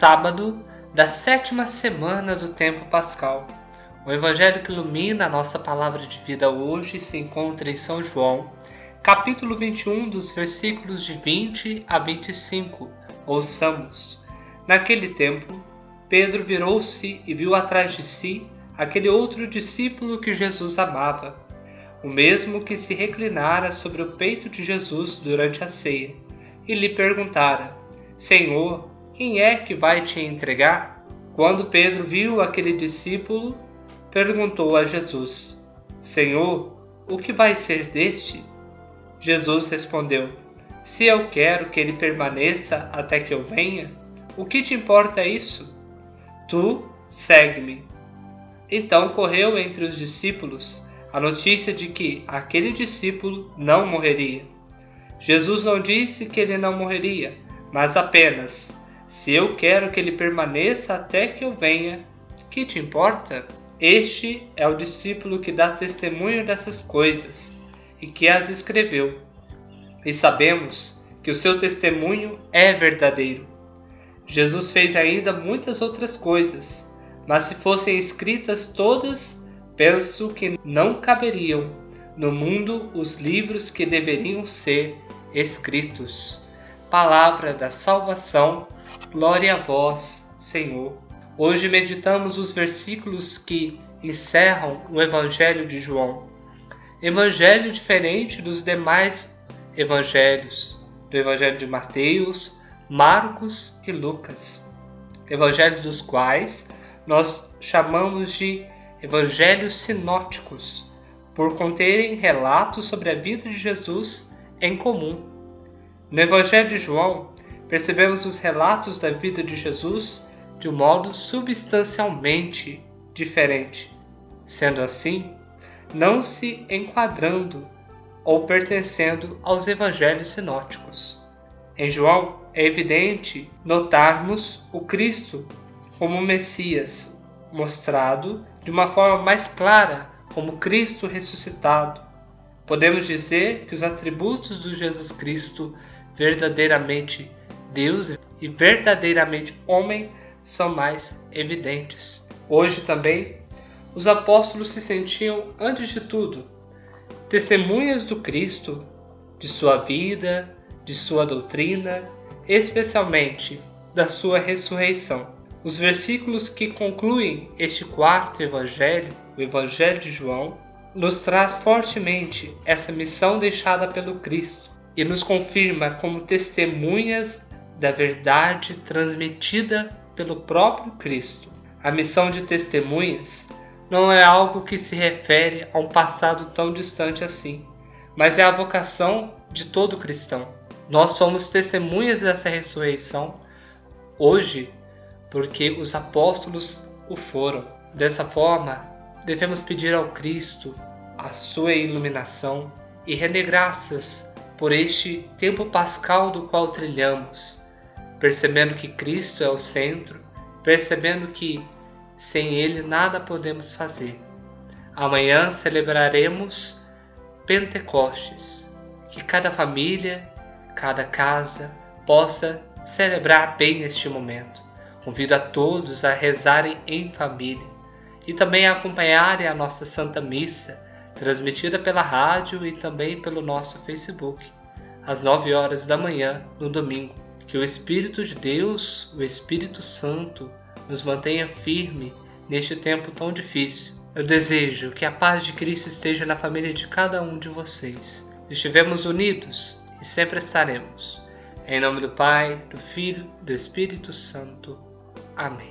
sábado da sétima semana do tempo pascal. O evangelho que ilumina a nossa palavra de vida hoje se encontra em São João, capítulo 21, dos versículos de 20 a 25. Ouçamos. Naquele tempo, Pedro virou-se e viu atrás de si aquele outro discípulo que Jesus amava, o mesmo que se reclinara sobre o peito de Jesus durante a ceia, e lhe perguntara: Senhor, quem é que vai te entregar? Quando Pedro viu aquele discípulo, perguntou a Jesus: Senhor, o que vai ser deste? Jesus respondeu: Se eu quero que ele permaneça até que eu venha, o que te importa isso? Tu segue-me. Então correu entre os discípulos a notícia de que aquele discípulo não morreria. Jesus não disse que ele não morreria, mas apenas se eu quero que ele permaneça até que eu venha, que te importa? Este é o discípulo que dá testemunho dessas coisas e que as escreveu. E sabemos que o seu testemunho é verdadeiro. Jesus fez ainda muitas outras coisas, mas se fossem escritas todas, penso que não caberiam no mundo os livros que deveriam ser escritos. Palavra da salvação Glória a vós, Senhor. Hoje meditamos os versículos que encerram o Evangelho de João. Evangelho diferente dos demais evangelhos, do Evangelho de Mateus, Marcos e Lucas. Evangelhos dos quais nós chamamos de evangelhos sinóticos, por conterem relatos sobre a vida de Jesus em comum. No Evangelho de João, percebemos os relatos da vida de Jesus de um modo substancialmente diferente, sendo assim, não se enquadrando ou pertencendo aos evangelhos sinóticos. Em João, é evidente notarmos o Cristo como Messias, mostrado de uma forma mais clara como Cristo ressuscitado. Podemos dizer que os atributos do Jesus Cristo verdadeiramente Deus e verdadeiramente homem são mais evidentes. Hoje também, os apóstolos se sentiam, antes de tudo, testemunhas do Cristo, de sua vida, de sua doutrina, especialmente da sua ressurreição. Os versículos que concluem este quarto evangelho, o Evangelho de João, nos traz fortemente essa missão deixada pelo Cristo e nos confirma como testemunhas da verdade transmitida pelo próprio Cristo. A missão de testemunhas não é algo que se refere a um passado tão distante assim, mas é a vocação de todo cristão. Nós somos testemunhas dessa ressurreição hoje porque os apóstolos o foram. Dessa forma, devemos pedir ao Cristo a sua iluminação e render graças por este tempo pascal do qual trilhamos percebendo que Cristo é o centro, percebendo que sem Ele nada podemos fazer. Amanhã celebraremos Pentecostes, que cada família, cada casa possa celebrar bem este momento. Convido a todos a rezarem em família e também a acompanharem a nossa Santa Missa, transmitida pela rádio e também pelo nosso Facebook, às 9 horas da manhã no domingo. Que o Espírito de Deus, o Espírito Santo, nos mantenha firme neste tempo tão difícil. Eu desejo que a paz de Cristo esteja na família de cada um de vocês. Estivemos unidos e sempre estaremos. Em nome do Pai, do Filho do Espírito Santo. Amém.